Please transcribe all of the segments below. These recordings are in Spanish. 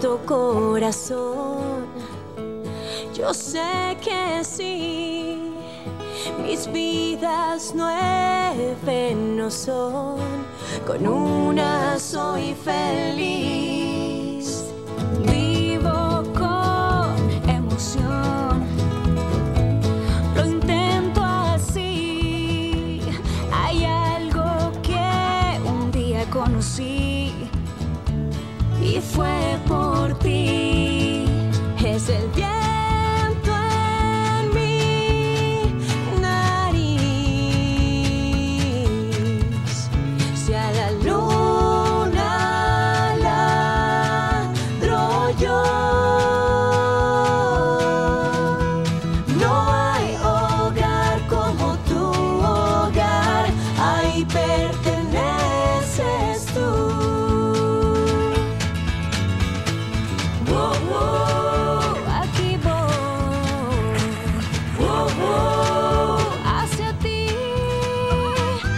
vivo corazón. Yo sé que sí, mis vidas nueve no son, con una soy feliz. Vivo con emoción. Lo intento así. Hay algo que un día conocí fue por ti. Es el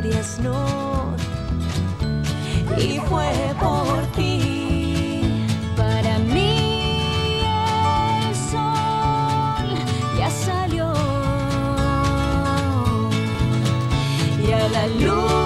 memorias no. Y fue por ti. Para mí el sol ya salió. Y a la luz